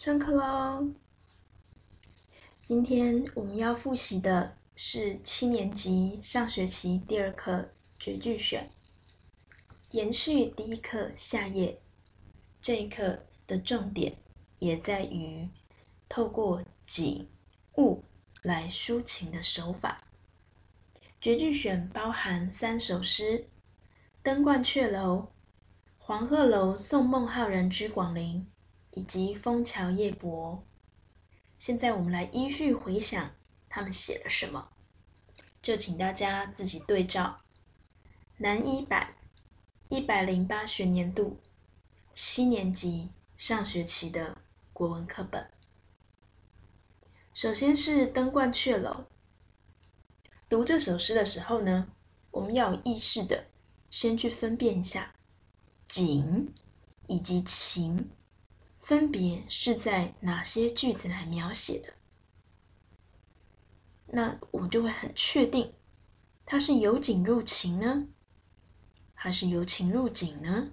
上课喽！今天我们要复习的是七年级上学期第二课绝句选，延续第一课下页。这一课的重点也在于透过景物来抒情的手法。绝句选包含三首诗：登鹳雀楼、黄鹤楼送孟浩然之广陵。以及枫桥夜泊。现在我们来依序回想他们写了什么，就请大家自己对照。南一版一百零八学年度七年级上学期的国文课本。首先是《登鹳雀楼》。读这首诗的时候呢，我们要有意识的先去分辨一下景以及情。分别是在哪些句子来描写的？那我就会很确定，它是由景入情呢，还是由情入景呢？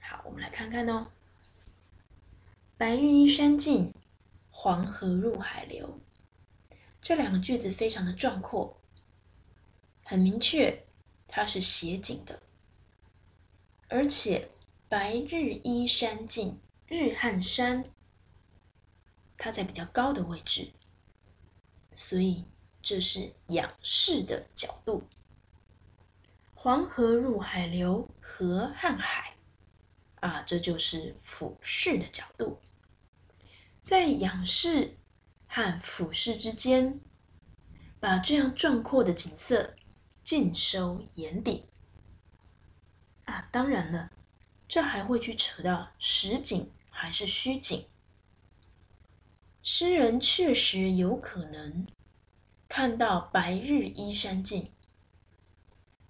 好，我们来看看哦。白日依山尽，黄河入海流。这两个句子非常的壮阔，很明确，它是写景的，而且白日依山尽。日和山，它在比较高的位置，所以这是仰视的角度。黄河入海流，河和海，啊，这就是俯视的角度。在仰视和俯视之间，把这样壮阔的景色尽收眼底。啊，当然了。这还会去扯到实景还是虚景？诗人确实有可能看到白日依山尽，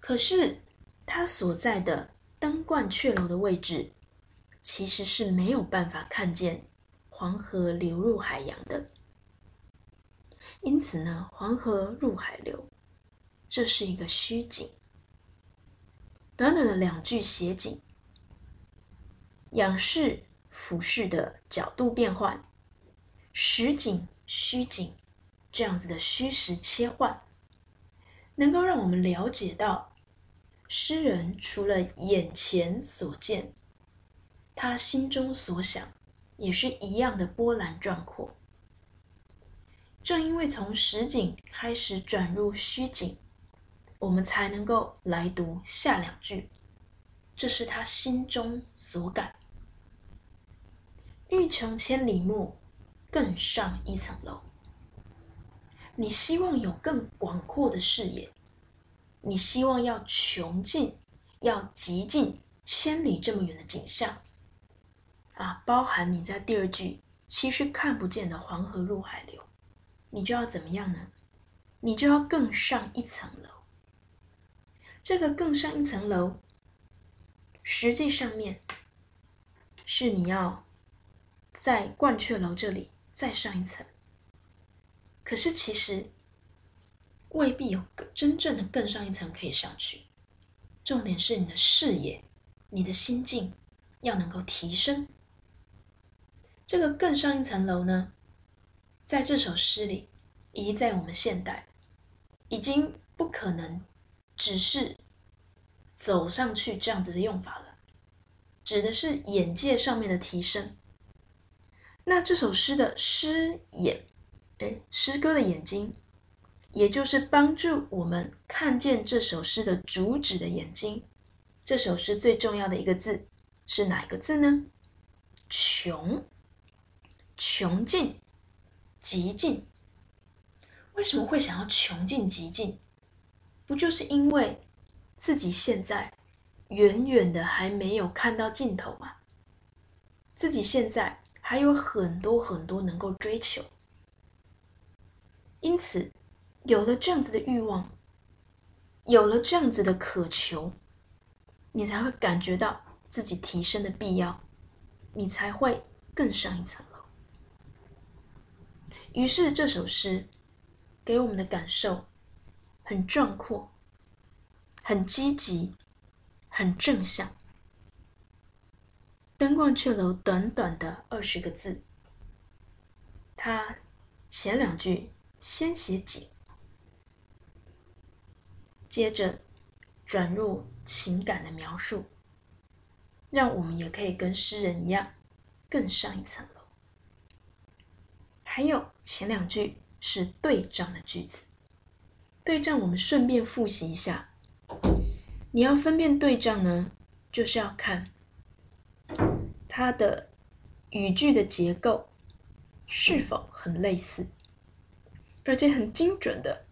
可是他所在的登鹳雀楼的位置，其实是没有办法看见黄河流入海洋的。因此呢，黄河入海流，这是一个虚景。短短的两句写景。仰视、俯视的角度变换，实景、虚景这样子的虚实切换，能够让我们了解到，诗人除了眼前所见，他心中所想也是一样的波澜壮阔。正因为从实景开始转入虚景，我们才能够来读下两句，这是他心中所感。欲穷千里目，更上一层楼。你希望有更广阔的视野，你希望要穷尽、要极尽千里这么远的景象，啊，包含你在第二句其实看不见的黄河入海流，你就要怎么样呢？你就要更上一层楼。这个更上一层楼，实际上面是你要。在鹳雀楼这里再上一层，可是其实未必有更真正的更上一层可以上去。重点是你的视野、你的心境要能够提升。这个更上一层楼呢，在这首诗里，移在我们现代，已经不可能只是走上去这样子的用法了，指的是眼界上面的提升。那这首诗的诗眼，哎，诗歌的眼睛，也就是帮助我们看见这首诗的主旨的眼睛。这首诗最重要的一个字是哪一个字呢？穷，穷尽，极尽。为什么会想要穷尽极尽？不就是因为自己现在远远的还没有看到尽头吗？自己现在。还有很多很多能够追求，因此有了这样子的欲望，有了这样子的渴求，你才会感觉到自己提升的必要，你才会更上一层楼。于是这首诗给我们的感受很壮阔，很积极，很正向。登鹳雀楼短短的二十个字，他前两句先写景，接着转入情感的描述，让我们也可以跟诗人一样更上一层楼。还有前两句是对仗的句子，对仗我们顺便复习一下。你要分辨对仗呢，就是要看它的语句的结构是否很类似，而且很精准的，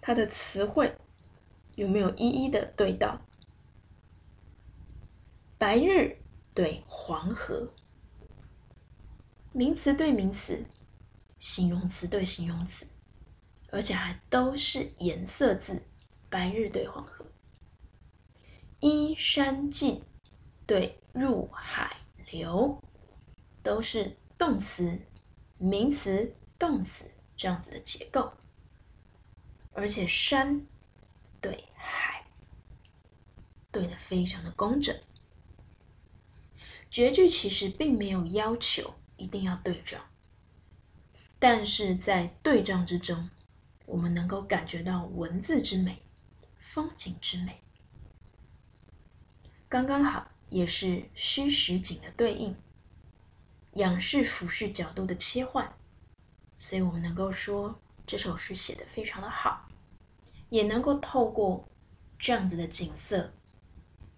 它的词汇有没有一一的对到。白日对黄河，名词对名词，形容词对形容词，而且还都是颜色字。白日对黄河。依山尽，对入海流，都是动词、名词、动词这样子的结构，而且山对海对的非常的工整。绝句其实并没有要求一定要对仗，但是在对仗之中，我们能够感觉到文字之美、风景之美。刚刚好，也是虚实景的对应，仰视俯视角度的切换，所以我们能够说这首诗写的非常的好，也能够透过这样子的景色，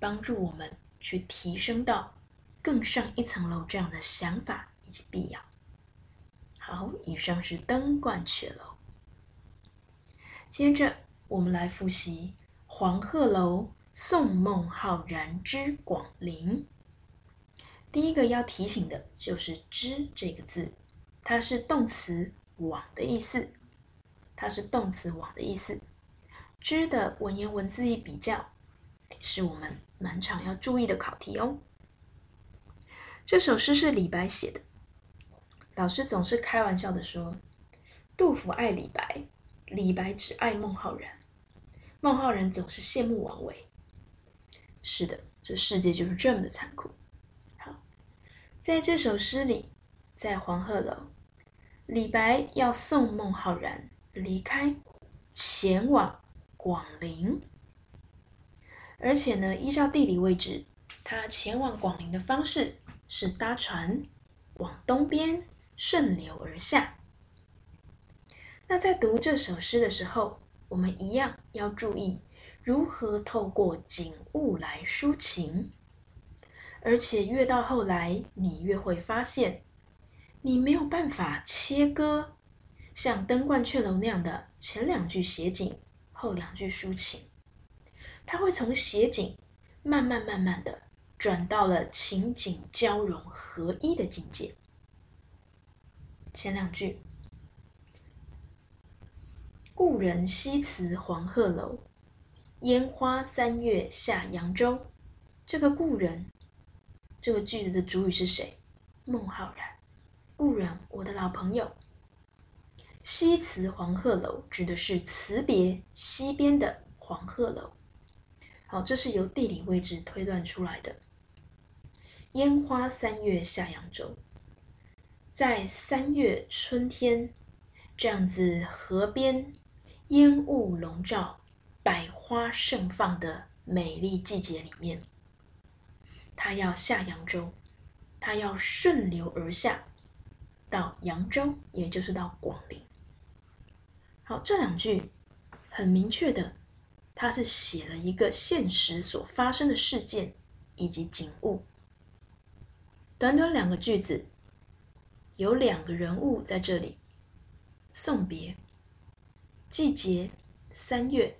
帮助我们去提升到更上一层楼这样的想法以及必要。好，以上是登鹳雀楼，接着我们来复习黄鹤楼。宋孟浩然之广陵，第一个要提醒的就是“之”这个字，它是动词“往”的意思，它是动词“往”的意思。“之”的文言文字义比较，是我们满场要注意的考题哦。这首诗是李白写的，老师总是开玩笑的说，杜甫爱李白，李白只爱孟浩然，孟浩然总是羡慕王维。是的，这世界就是这么的残酷。好，在这首诗里，在黄鹤楼，李白要送孟浩然离开，前往广陵。而且呢，依照地理位置，他前往广陵的方式是搭船往东边顺流而下。那在读这首诗的时候，我们一样要注意。如何透过景物来抒情？而且越到后来，你越会发现，你没有办法切割，像《登鹳雀楼》那样的前两句写景，后两句抒情。它会从写景，慢慢慢慢的转到了情景交融合一的境界。前两句：故人西辞黄鹤楼。烟花三月下扬州，这个故人，这个句子的主语是谁？孟浩然。故人，我的老朋友。西辞黄鹤楼，指的是辞别西边的黄鹤楼。好，这是由地理位置推断出来的。烟花三月下扬州，在三月春天，这样子河边烟雾笼罩。百花盛放的美丽季节里面，他要下扬州，他要顺流而下，到扬州，也就是到广陵。好，这两句很明确的，他是写了一个现实所发生的事件以及景物。短短两个句子，有两个人物在这里送别，季节三月。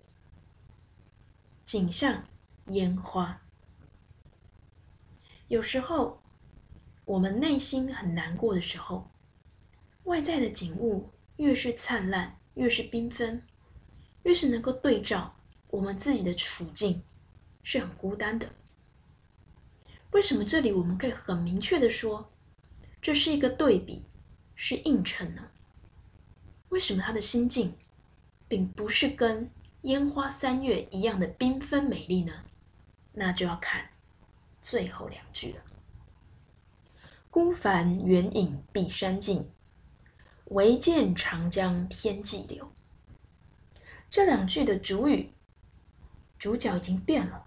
景象，烟花。有时候，我们内心很难过的时候，外在的景物越是灿烂，越是缤纷，越是能够对照我们自己的处境，是很孤单的。为什么这里我们可以很明确的说，这是一个对比，是映衬呢？为什么他的心境，并不是跟？烟花三月一样的缤纷美丽呢？那就要看最后两句了。孤帆远影碧山尽，唯见长江天际流。这两句的主语主角已经变了。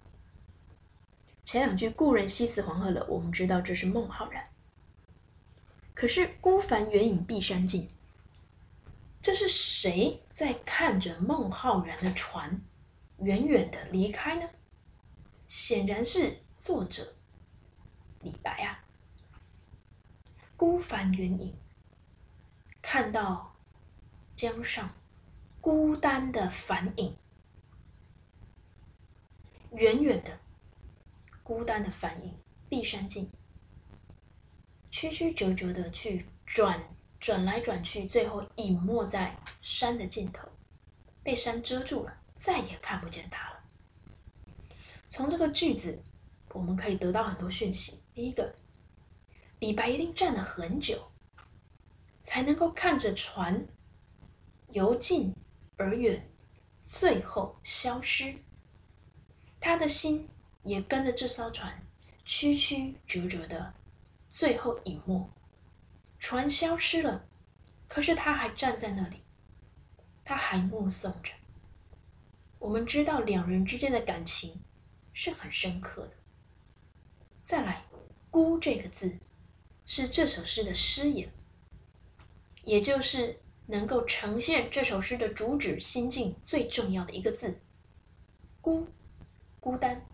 前两句“故人西辞黄鹤楼”，我们知道这是孟浩然。可是“孤帆远影碧山尽”，这是谁在看着孟浩然的船远远的离开呢？显然是作者李白啊。孤帆远影，看到江上孤单的帆影，远远的。孤单的帆影，碧山尽，曲曲折折的去转转来转去，最后隐没在山的尽头，被山遮住了，再也看不见它了。从这个句子，我们可以得到很多讯息。第一个，李白一定站了很久，才能够看着船由近而远，最后消失。他的心。也跟着这艘船曲曲折折的，最后隐没，船消失了，可是他还站在那里，他还目送着。我们知道两人之间的感情是很深刻的。再来，“孤”这个字是这首诗的诗眼，也就是能够呈现这首诗的主旨心境最重要的一个字，“孤”，孤单。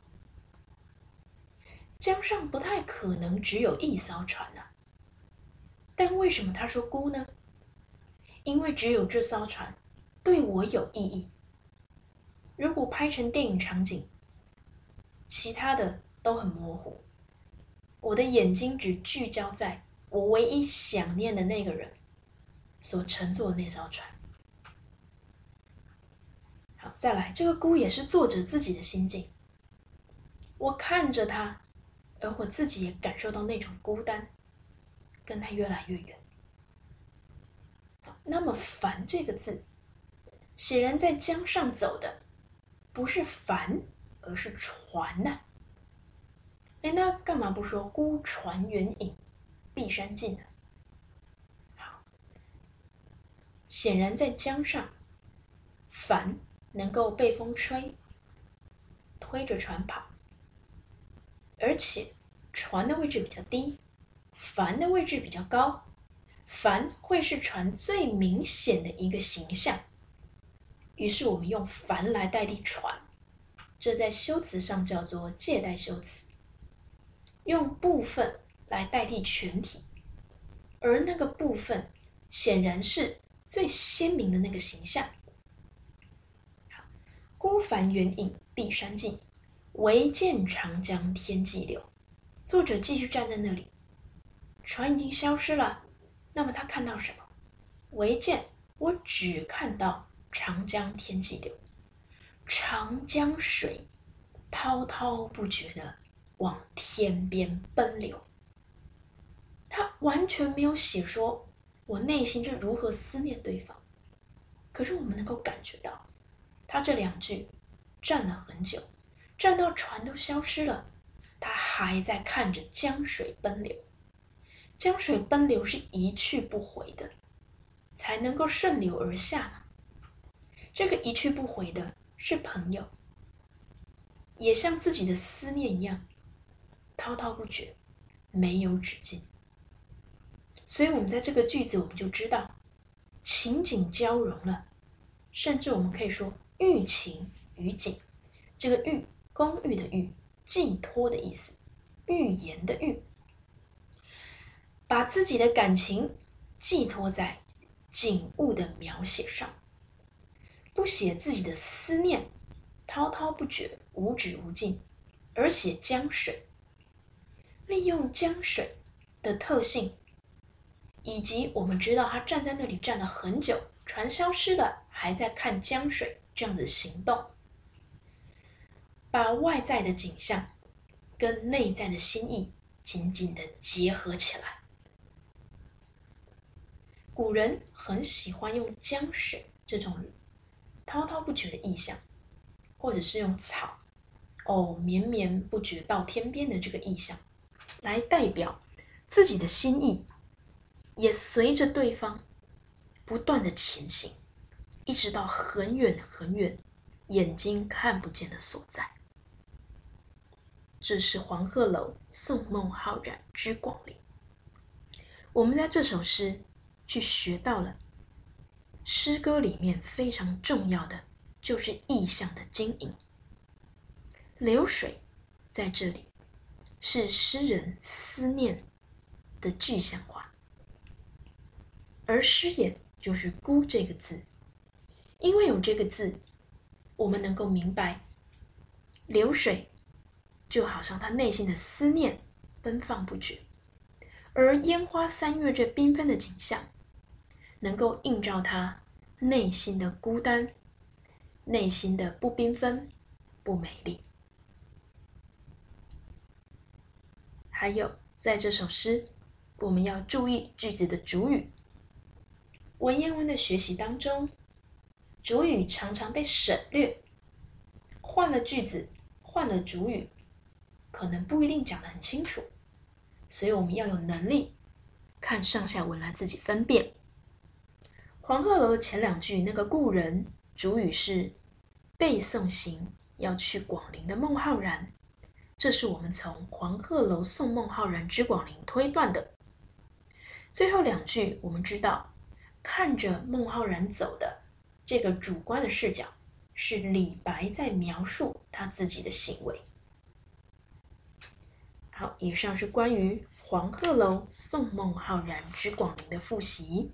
江上不太可能只有一艘船呐，但为什么他说孤呢？因为只有这艘船对我有意义。如果拍成电影场景，其他的都很模糊，我的眼睛只聚焦在我唯一想念的那个人所乘坐的那艘船。好，再来，这个孤也是作者自己的心境。我看着他。而我自己也感受到那种孤单，跟他越来越远。那么“帆”这个字，显然在江上走的不是帆，而是船呐。哎，那干嘛不说“孤船远影，碧山尽”呢？好，显然在江上，帆能够被风吹，推着船跑。而且，船的位置比较低，帆的位置比较高，帆会是船最明显的一个形象。于是我们用帆来代替船，这在修辞上叫做借代修辞。用部分来代替全体，而那个部分显然是最鲜明的那个形象。孤帆远影碧山尽。唯见长江天际流，作者继续站在那里，船已经消失了。那么他看到什么？唯见，我只看到长江天际流，长江水滔滔不绝的往天边奔流。他完全没有写说我内心是如何思念对方，可是我们能够感觉到，他这两句站了很久。站到船都消失了，他还在看着江水奔流。江水奔流是一去不回的，才能够顺流而下嘛。这个一去不回的是朋友，也像自己的思念一样，滔滔不绝，没有止境。所以，我们在这个句子，我们就知道情景交融了，甚至我们可以说寓情于景。这个寓。公寓的寓，寄托的意思，寓言的寓，把自己的感情寄托在景物的描写上，不写自己的思念，滔滔不绝，无止无尽，而写江水，利用江水的特性，以及我们知道他站在那里站了很久，船消失了，还在看江水这样的行动。把外在的景象跟内在的心意紧紧的结合起来。古人很喜欢用江水这种滔滔不绝的意象，或者是用草哦绵绵不绝到天边的这个意象，来代表自己的心意，也随着对方不断的前行，一直到很远很远，眼睛看不见的所在。这是黄鹤楼送孟浩然之广陵。我们在这首诗去学到了诗歌里面非常重要的，就是意象的经营。流水在这里是诗人思念的具象化，而诗眼就是“孤”这个字，因为有这个字，我们能够明白流水。就好像他内心的思念奔放不绝，而烟花三月这缤纷的景象，能够映照他内心的孤单，内心的不缤纷、不美丽。还有，在这首诗，我们要注意句子的主语。文言文的学习当中，主语常常被省略，换了句子，换了主语。可能不一定讲得很清楚，所以我们要有能力看上下文来自己分辨。黄鹤楼的前两句那个故人主语是背送行要去广陵的孟浩然，这是我们从黄鹤楼送孟浩然之广陵推断的。最后两句我们知道，看着孟浩然走的这个主观的视角是李白在描述他自己的行为。好，以上是关于黄鹤楼送孟浩然之广陵的复习。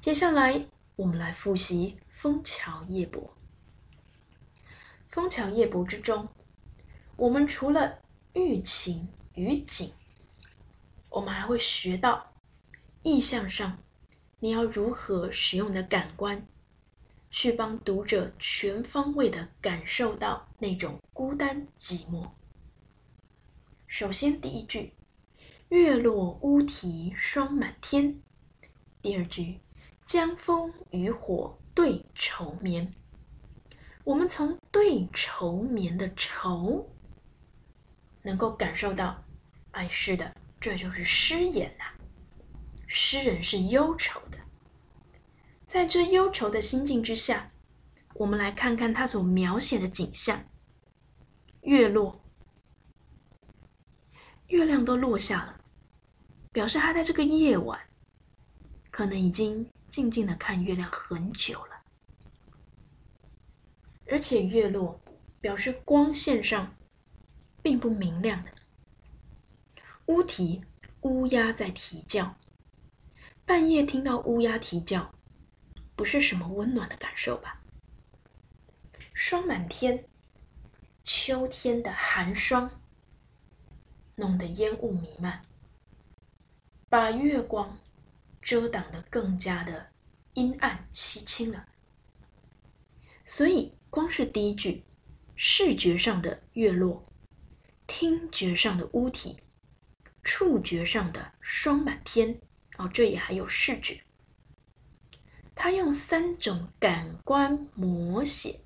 接下来，我们来复习《枫桥夜泊》。《枫桥夜泊》之中，我们除了寓情于景，我们还会学到意象上，你要如何使用的感官，去帮读者全方位的感受到那种孤单寂寞。首先，第一句“月落乌啼霜满天”，第二句“江枫渔火对愁眠”。我们从“对愁眠”的“愁”能够感受到，哎，是的，这就是诗眼呐。诗人是忧愁的，在这忧愁的心境之下，我们来看看他所描写的景象：月落。月亮都落下了，表示他在这个夜晚，可能已经静静的看月亮很久了。而且月落表示光线上并不明亮的。乌啼，乌鸦在啼叫，半夜听到乌鸦啼叫，不是什么温暖的感受吧？霜满天，秋天的寒霜。弄得烟雾弥漫，把月光遮挡的更加的阴暗凄清了。所以，光是第一句，视觉上的月落，听觉上的乌啼，触觉上的霜满天，哦，这也还有视觉。他用三种感官摹写，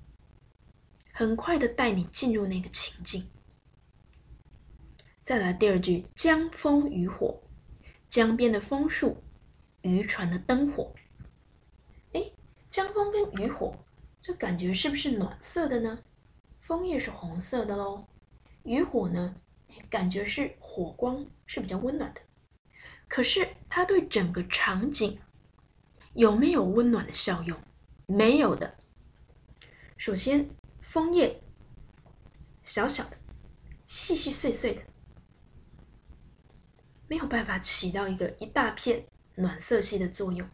很快的带你进入那个情境。再来第二句，江枫渔火，江边的枫树，渔船的灯火。哎，江枫跟渔火，这感觉是不是暖色的呢？枫叶是红色的喽，渔火呢，感觉是火光，是比较温暖的。可是它对整个场景有没有温暖的效用？没有的。首先，枫叶小小的，细细碎碎的。没有办法起到一个一大片暖色系的作用，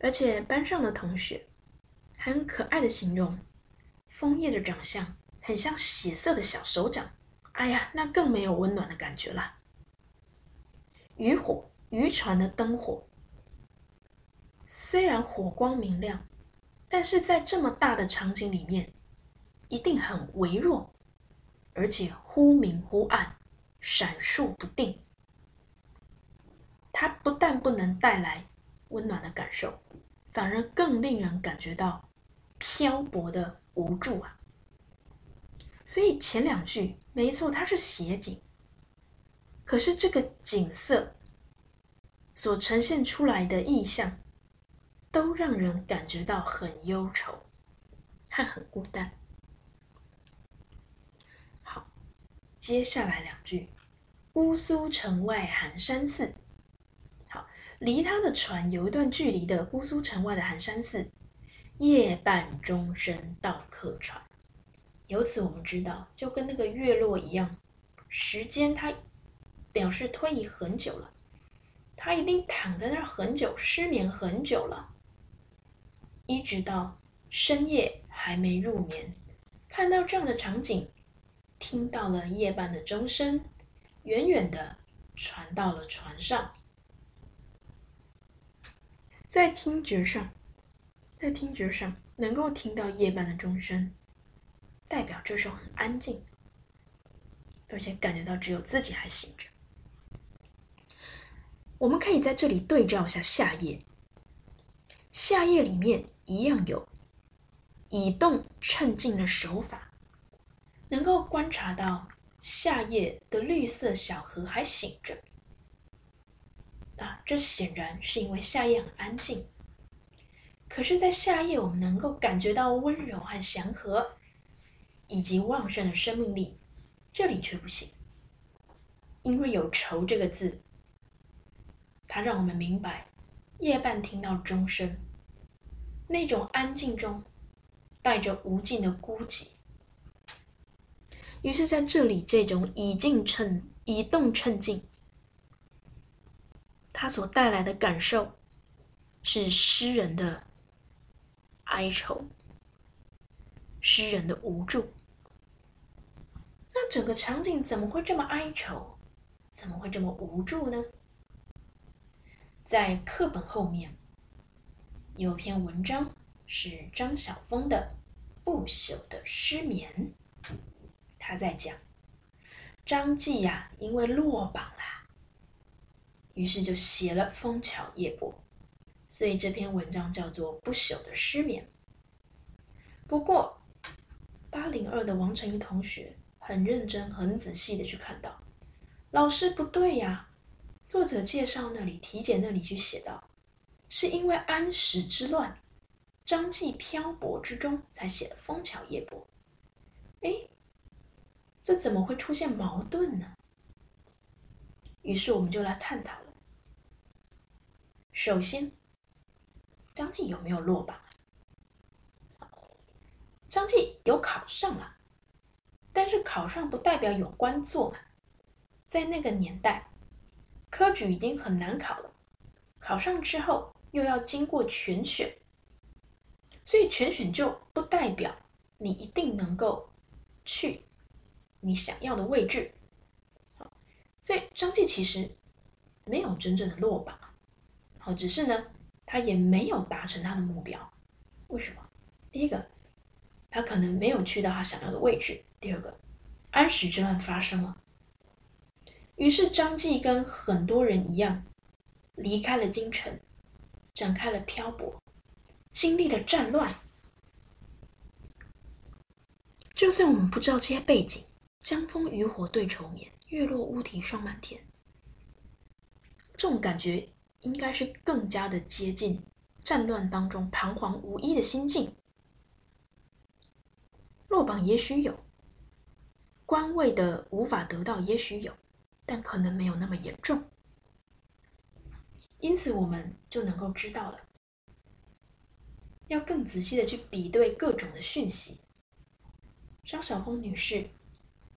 而且班上的同学还很可爱的形容枫叶的长相很像血色的小手掌，哎呀，那更没有温暖的感觉了。渔火，渔船的灯火，虽然火光明亮，但是在这么大的场景里面，一定很微弱，而且忽明忽暗。闪烁不定，它不但不能带来温暖的感受，反而更令人感觉到漂泊的无助啊！所以前两句没错，它是写景，可是这个景色所呈现出来的意象，都让人感觉到很忧愁和很孤单。好，接下来两句：姑苏城外寒山寺。离他的船有一段距离的姑苏城外的寒山寺，夜半钟声到客船。由此我们知道，就跟那个月落一样，时间它表示推移很久了。他一定躺在那儿很久，失眠很久了，一直到深夜还没入眠，看到这样的场景，听到了夜半的钟声，远远的传到了船上，在听觉上，在听觉上能够听到夜半的钟声，代表这时候很安静，而且感觉到只有自己还醒着。我们可以在这里对照一下夏夜》。《夏夜里面一样有以动衬静的手法，能够观察到夏夜的绿色小河还醒着，这显然是因为夏夜很安静。可是，在夏夜我们能够感觉到温柔和祥和，以及旺盛的生命力，这里却不行，因为有愁这个字。它让我们明白，夜半听到钟声，那种安静中带着无尽的孤寂。于是，在这里，这种以静称以动称静，他所带来的感受是诗人的哀愁，诗人的无助。那整个场景怎么会这么哀愁？怎么会这么无助呢？在课本后面有篇文章，是张晓峰的《不朽的失眠》。他在讲张继呀，因为落榜了，于是就写了《枫桥夜泊》，所以这篇文章叫做《不朽的失眠》。不过，八零二的王成瑜同学很认真、很仔细的去看到，老师不对呀。作者介绍那里体检那里去写道，是因为安史之乱，张继漂泊之中才写的《枫桥夜泊》。哎，这怎么会出现矛盾呢？于是我们就来探讨了。首先，张继有没有落榜？张继有考上了，但是考上不代表有官做嘛，在那个年代。科举已经很难考了，考上之后又要经过全选，所以全选就不代表你一定能够去你想要的位置。所以张继其实没有真正的落榜，好，只是呢，他也没有达成他的目标。为什么？第一个，他可能没有去到他想要的位置；第二个，安史之乱发生了。于是张继跟很多人一样，离开了京城，展开了漂泊，经历了战乱。就算我们不知道这些背景，“江枫渔火对愁眠，月落乌啼霜满天”，这种感觉应该是更加的接近战乱当中彷徨无依的心境。落榜也许有，官位的无法得到也许有。但可能没有那么严重，因此我们就能够知道了，要更仔细的去比对各种的讯息。张晓峰女士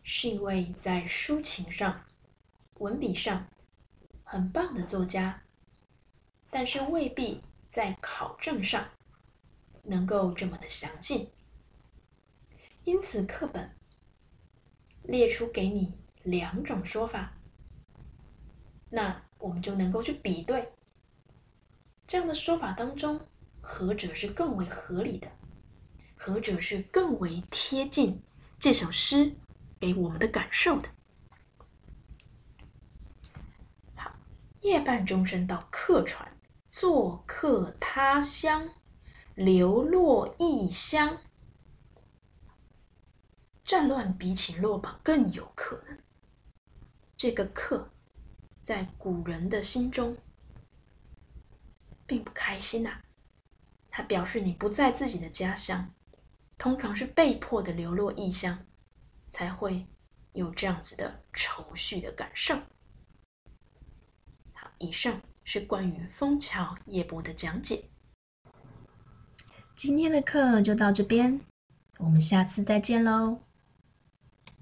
是一位在抒情上、文笔上很棒的作家，但是未必在考证上能够这么的详尽，因此课本列出给你两种说法。那我们就能够去比对这样的说法当中，何者是更为合理的，何者是更为贴近这首诗给我们的感受的。好，夜半钟声到客船，做客他乡，流落异乡。战乱比起落榜更有可能，这个客。在古人的心中，并不开心呐。它表示你不在自己的家乡，通常是被迫的流落异乡，才会有这样子的愁绪的感受。好，以上是关于枫桥夜泊的讲解。今天的课就到这边，我们下次再见喽。